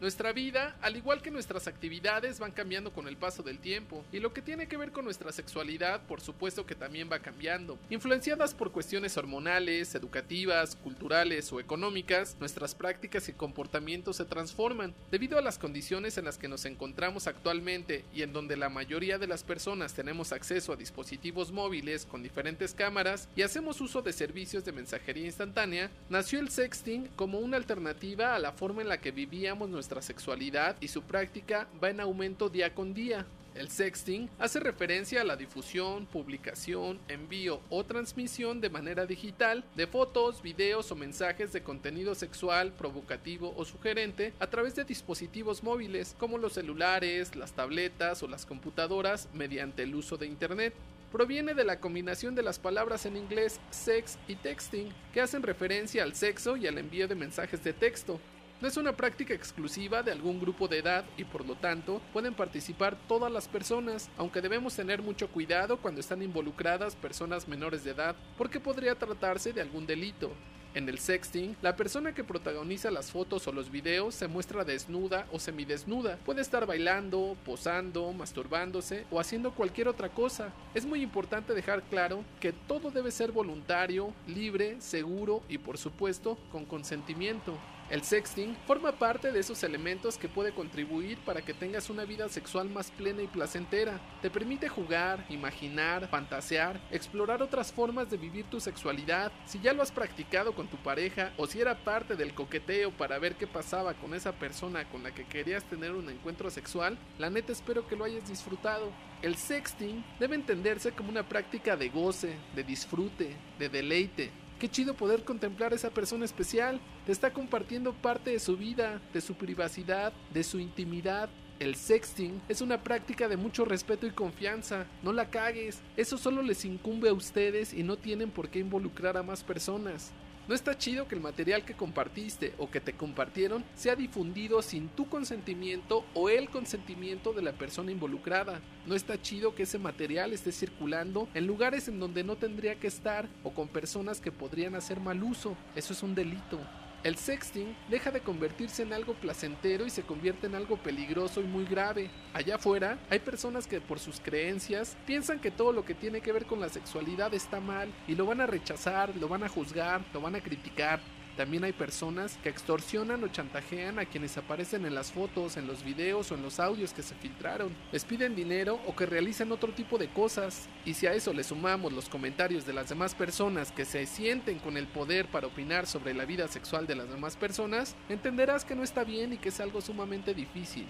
Speaker 8: Nuestra vida, al igual que nuestras actividades, van cambiando con el paso del tiempo, y lo que tiene que ver con nuestra sexualidad, por supuesto que también va cambiando. Influenciadas por cuestiones hormonales, educativas, culturales o económicas, nuestras prácticas y comportamientos se transforman. Debido a las condiciones en las que nos encontramos actualmente y en donde la mayoría de las personas tenemos acceso a dispositivos móviles con diferentes cámaras y hacemos uso de servicios de mensajería instantánea, nació el sexting como una alternativa a la forma en la que vivíamos sexualidad y su práctica va en aumento día con día. El sexting hace referencia a la difusión, publicación, envío o transmisión de manera digital de fotos, videos o mensajes de contenido sexual, provocativo o sugerente a través de dispositivos móviles como los celulares, las tabletas o las computadoras mediante el uso de Internet proviene de la combinación de las palabras en inglés sex y texting, que hacen referencia al sexo y al envío de mensajes de texto, no es una práctica exclusiva de algún grupo de edad y por lo tanto pueden participar todas las personas, aunque debemos tener mucho cuidado cuando están involucradas personas menores de edad porque podría tratarse de algún delito. En el sexting, la persona que protagoniza las fotos o los videos se muestra desnuda o semidesnuda. Puede estar bailando, posando, masturbándose o haciendo cualquier otra cosa. Es muy importante dejar claro que todo debe ser voluntario, libre, seguro y por supuesto con consentimiento. El sexting forma parte de esos elementos que puede contribuir para que tengas una vida sexual más plena y placentera. Te permite jugar, imaginar, fantasear, explorar otras formas de vivir tu sexualidad. Si ya lo has practicado con tu pareja o si era parte del coqueteo para ver qué pasaba con esa persona con la que querías tener un encuentro sexual, la neta espero que lo hayas disfrutado. El sexting debe entenderse como una práctica de goce, de disfrute, de deleite Qué chido poder contemplar a esa persona especial. Te está compartiendo parte de su vida, de su privacidad, de su intimidad. El sexting es una práctica de mucho respeto y confianza. No la cagues. Eso solo les incumbe a ustedes y no tienen por qué involucrar a más personas. No está chido que el material que compartiste o que te compartieron sea difundido sin tu consentimiento o el consentimiento de la persona involucrada. No está chido que ese material esté circulando en lugares en donde no tendría que estar o con personas que podrían hacer mal uso. Eso es un delito. El sexting deja de convertirse en algo placentero y se convierte en algo peligroso y muy grave. Allá afuera hay personas que por sus creencias piensan que todo lo que tiene que ver con la sexualidad está mal y lo van a rechazar, lo van a juzgar, lo van a criticar. También hay personas que extorsionan o chantajean a quienes aparecen en las fotos, en los videos o en los audios que se filtraron. Les piden dinero o que realicen otro tipo de cosas. Y si a eso le sumamos los comentarios de las demás personas que se sienten con el poder para opinar sobre la vida sexual de las demás personas, entenderás que no está bien y que es algo sumamente difícil.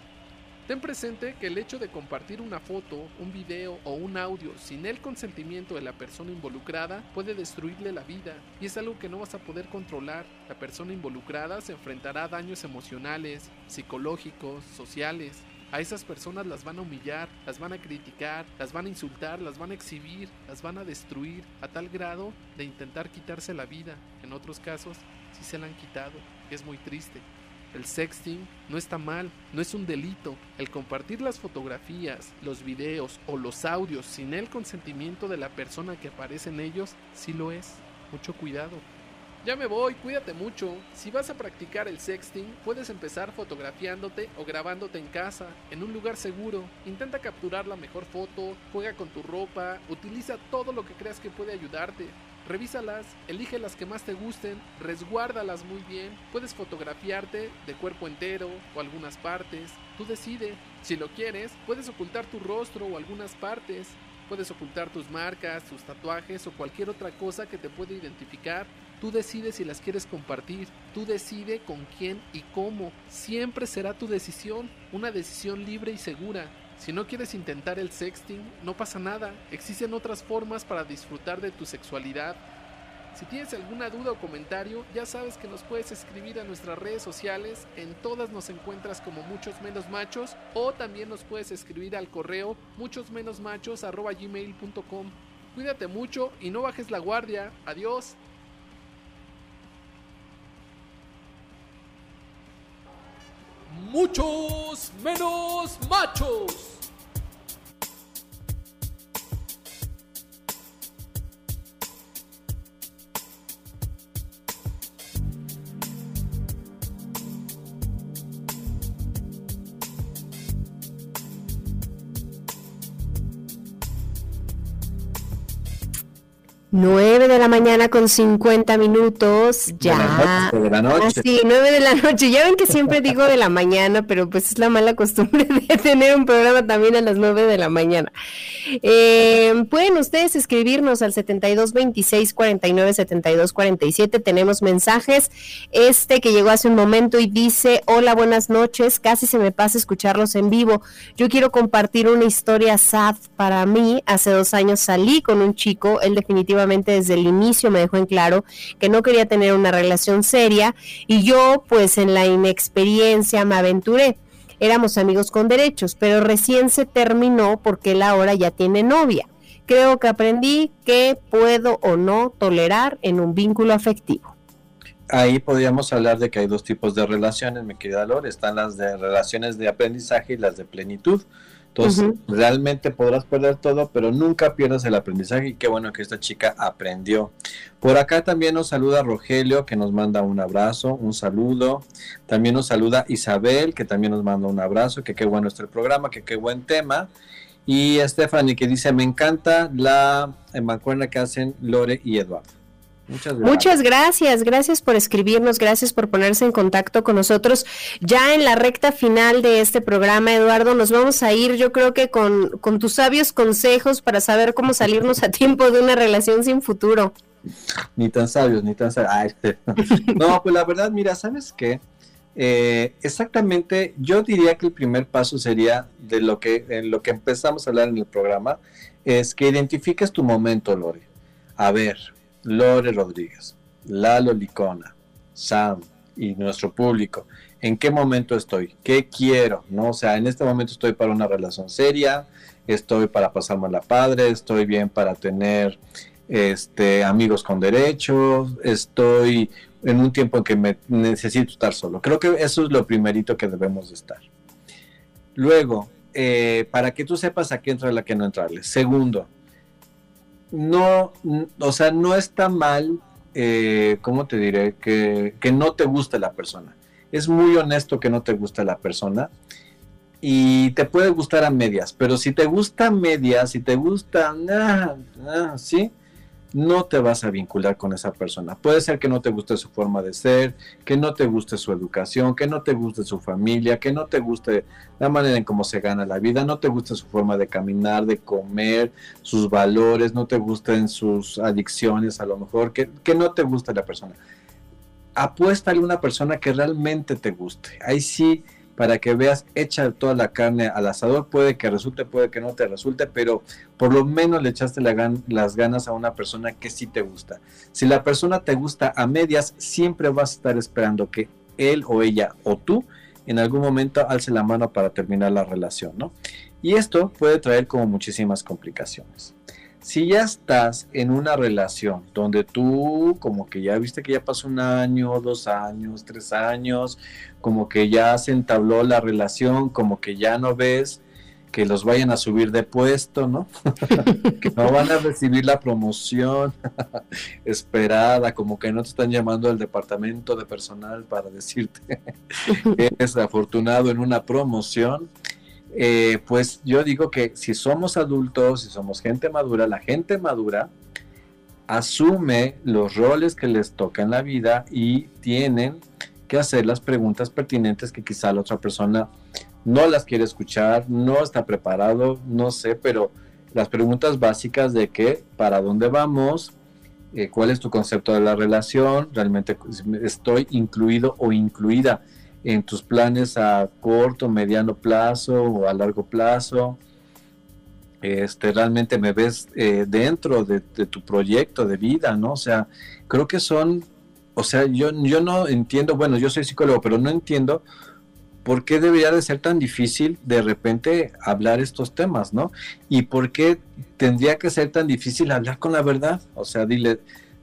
Speaker 8: Ten presente que el hecho de compartir una foto, un video o un audio sin el consentimiento de la persona involucrada puede destruirle la vida y es algo que no vas a poder controlar. La persona involucrada se enfrentará a daños emocionales, psicológicos, sociales. A esas personas las van a humillar, las van a criticar, las van a insultar, las van a exhibir, las van a destruir a tal grado de intentar quitarse la vida. En otros casos, sí se la han quitado. Es muy triste. El sexting no está mal, no es un delito. El compartir las fotografías, los videos o los audios sin el consentimiento de la persona que aparece en ellos, sí lo es. Mucho cuidado. Ya me voy, cuídate mucho. Si vas a practicar el sexting, puedes empezar fotografiándote o grabándote en casa, en un lugar seguro. Intenta capturar la mejor foto, juega con tu ropa, utiliza todo lo que creas que puede ayudarte. Revísalas, elige las que más te gusten, resguárdalas muy bien. Puedes fotografiarte de cuerpo entero o algunas partes. Tú decide. Si lo quieres, puedes ocultar tu rostro o algunas partes. Puedes ocultar tus marcas, tus tatuajes o cualquier otra cosa que te pueda identificar. Tú decides si las quieres compartir, tú decides con quién y cómo. Siempre será tu decisión, una decisión libre y segura. Si no quieres intentar el sexting, no pasa nada. Existen otras formas para disfrutar de tu sexualidad. Si tienes alguna duda o comentario, ya sabes que nos puedes escribir a nuestras redes sociales. En todas nos encuentras como muchos menos machos o también nos puedes escribir al correo muchosmenosmachos@gmail.com. Cuídate mucho y no bajes la guardia. Adiós.
Speaker 9: Menos machos.
Speaker 2: Nueve de la mañana con 50 minutos, ya.
Speaker 4: De la noche.
Speaker 2: Ah, sí, nueve de la noche. Ya ven que siempre digo de la mañana, pero pues es la mala costumbre *laughs* de tener un programa también a las nueve de la mañana. Eh, pueden ustedes escribirnos al 72 26 49 72 47. Tenemos mensajes. Este que llegó hace un momento y dice: Hola, buenas noches. Casi se me pasa escucharlos en vivo. Yo quiero compartir una historia sad para mí. Hace dos años salí con un chico. Él definitivamente desde el inicio me dejó en claro que no quería tener una relación seria y yo pues en la inexperiencia me aventuré. Éramos amigos con derechos, pero recién se terminó porque él ahora ya tiene novia. Creo que aprendí que puedo o no tolerar en un vínculo afectivo.
Speaker 4: Ahí podríamos hablar de que hay dos tipos de relaciones, mi querida Lore. Están las de relaciones de aprendizaje y las de plenitud. Entonces, realmente podrás perder todo, pero nunca pierdas el aprendizaje y qué bueno que esta chica aprendió. Por acá también nos saluda Rogelio, que nos manda un abrazo, un saludo. También nos saluda Isabel, que también nos manda un abrazo, que qué bueno está el programa, que qué buen tema. Y Stephanie, que dice, me encanta la mancuerna que hacen Lore y Eduardo.
Speaker 2: Muchas gracias. Muchas gracias, gracias por escribirnos, gracias por ponerse en contacto con nosotros. Ya en la recta final de este programa, Eduardo, nos vamos a ir, yo creo que con, con tus sabios consejos para saber cómo salirnos a tiempo de una relación sin futuro.
Speaker 4: Ni tan sabios, ni tan sabios. *laughs* no, pues la verdad, mira, ¿sabes qué? Eh, exactamente, yo diría que el primer paso sería de lo que, en lo que empezamos a hablar en el programa, es que identifiques tu momento, Lore. A ver, Lore Rodríguez, Lalo Licona, Sam y nuestro público, ¿en qué momento estoy? ¿Qué quiero? ¿No? O sea, en este momento estoy para una relación seria, estoy para pasarme a la padre, estoy bien para tener este, amigos con derechos, estoy en un tiempo en que me necesito estar solo. Creo que eso es lo primerito que debemos de estar. Luego, eh, para que tú sepas a qué entra la que no entrarle. Segundo, no, o sea, no está mal, eh, ¿cómo te diré? Que, no te guste la persona. Es muy honesto que no te guste la persona y te puede gustar a medias, pero si te gusta a medias, si te gusta, ah, ah, sí, no te vas a vincular con esa persona. Puede ser que no te guste su forma de ser, que no te guste su educación, que no te guste su familia, que no te guste la manera en cómo se gana la vida, no te guste su forma de caminar, de comer, sus valores, no te gusten sus adicciones a lo mejor, que, que no te guste la persona. Apuéstale a una persona que realmente te guste. Ahí sí para que veas, echa toda la carne al asador, puede que resulte, puede que no te resulte, pero por lo menos le echaste las ganas a una persona que sí te gusta. Si la persona te gusta a medias, siempre vas a estar esperando que él o ella o tú en algún momento alce la mano para terminar la relación, ¿no? Y esto puede traer como muchísimas complicaciones. Si ya estás en una relación donde tú como que ya viste que ya pasó un año, dos años, tres años, como que ya se entabló la relación, como que ya no ves que los vayan a subir de puesto, ¿no? *laughs* que no van a recibir la promoción *laughs* esperada, como que no te están llamando al departamento de personal para decirte *laughs* que eres afortunado en una promoción. Eh, pues yo digo que si somos adultos, si somos gente madura, la gente madura asume los roles que les toca en la vida y tienen que hacer las preguntas pertinentes que quizá la otra persona no las quiere escuchar, no está preparado, no sé, pero las preguntas básicas de qué, para dónde vamos, eh, cuál es tu concepto de la relación, realmente estoy incluido o incluida en tus planes a corto, mediano plazo o a largo plazo. Este, realmente me ves eh, dentro de, de, tu proyecto de vida, ¿no? O sea, creo que son, o sea, yo, yo no entiendo, bueno, yo soy psicólogo, pero no entiendo ¿por qué debería de ser tan difícil de repente hablar estos temas, no? ¿Y por qué tendría que ser tan difícil hablar con la verdad? O sea, dile,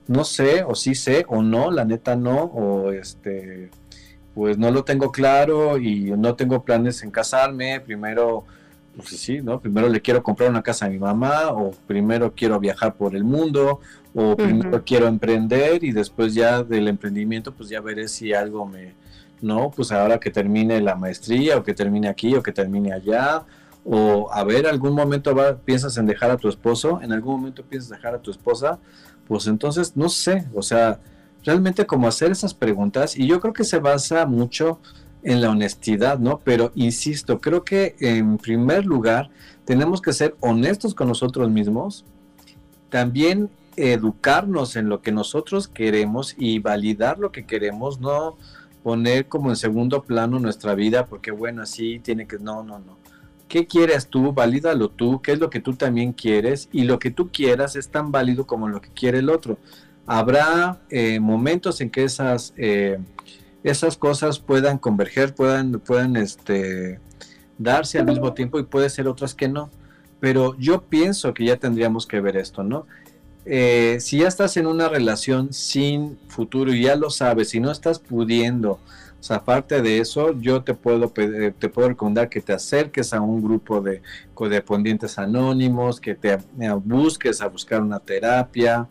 Speaker 4: no sé, o sí sé, o no, la neta no, o este, pues no lo tengo claro y no tengo planes en casarme, primero, pues sí, ¿no? Primero le quiero comprar una casa a mi mamá, o primero quiero viajar por el mundo, o primero quiero emprender y después ya del emprendimiento, pues ya veré si algo me no, pues ahora que termine la maestría o que termine aquí o que termine allá, o a ver, algún momento piensas en dejar a tu esposo, en algún momento piensas dejar a tu esposa, pues entonces no sé, o sea, realmente como hacer esas preguntas y yo creo que se basa mucho en la honestidad, ¿no? Pero insisto, creo que en primer lugar tenemos que ser honestos con nosotros mismos, también educarnos en lo que nosotros queremos y validar lo que queremos, no poner como en segundo plano nuestra vida, porque bueno, así tiene que, no, no, no. ¿Qué quieres tú? Valídalo tú, qué es lo que tú también quieres y lo que tú quieras es tan válido como lo que quiere el otro. Habrá eh, momentos en que esas, eh, esas cosas puedan converger, puedan, puedan este, darse al mismo tiempo y puede ser otras que no. Pero yo pienso que ya tendríamos que ver esto, ¿no? Eh, si ya estás en una relación sin futuro y ya lo sabes, si no estás pudiendo, o aparte de eso, yo te puedo te puedo recomendar que te acerques a un grupo de codependientes anónimos, que te busques a buscar una terapia,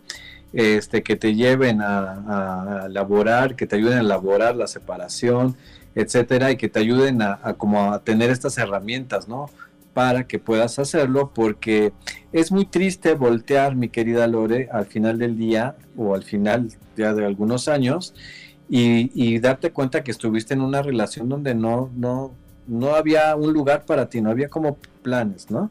Speaker 4: este, que te lleven a, elaborar, que te ayuden a elaborar la separación, etcétera, y que te ayuden a, como a tener estas herramientas, ¿no? para que puedas hacerlo porque es muy triste voltear, mi querida Lore, al final del día o al final ya de algunos años y, darte cuenta que estuviste en una relación donde no, no, no había un lugar para ti, no había como planes, ¿no?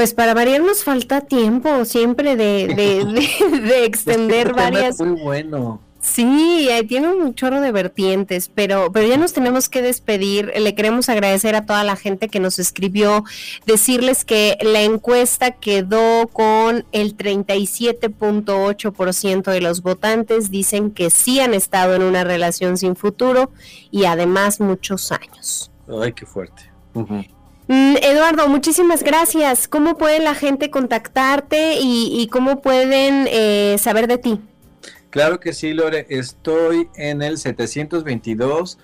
Speaker 2: Pues para variar nos falta tiempo siempre de, de, *laughs* extender varias...
Speaker 4: Muy bueno.
Speaker 2: Sí, tiene un chorro de vertientes, pero, pero ya nos tenemos que despedir. Le queremos agradecer a toda la gente que nos escribió, decirles que la encuesta quedó con el 37.8% de los votantes, dicen que sí han estado en una relación sin futuro y además muchos años.
Speaker 4: Ay, qué fuerte.
Speaker 2: Mm, Eduardo, muchísimas gracias. ¿Cómo puede la gente contactarte y, cómo pueden eh, saber de ti?
Speaker 4: Claro que sí, Lore. Estoy en el 722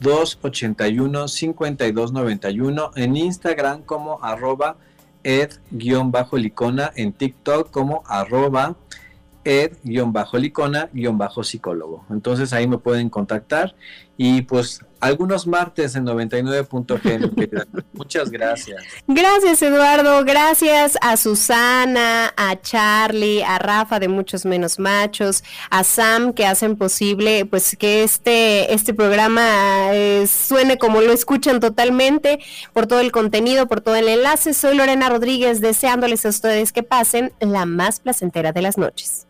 Speaker 4: 281 5291 en Instagram como arroba ed-licona, en TikTok como arroba ed-licona-psicólogo. Entonces ahí me pueden contactar y pues algunos martes en 99.g. *laughs* Muchas gracias.
Speaker 2: Gracias, Eduardo. Gracias a Susana, a Charlie, a Rafa de Muchos Menos Machos, a Sam que hacen posible pues que este, este programa eh, suene como lo escuchan totalmente, por todo el contenido, por todo el enlace. Soy Lorena Rodríguez, deseándoles a ustedes que pasen la más placentera de las noches.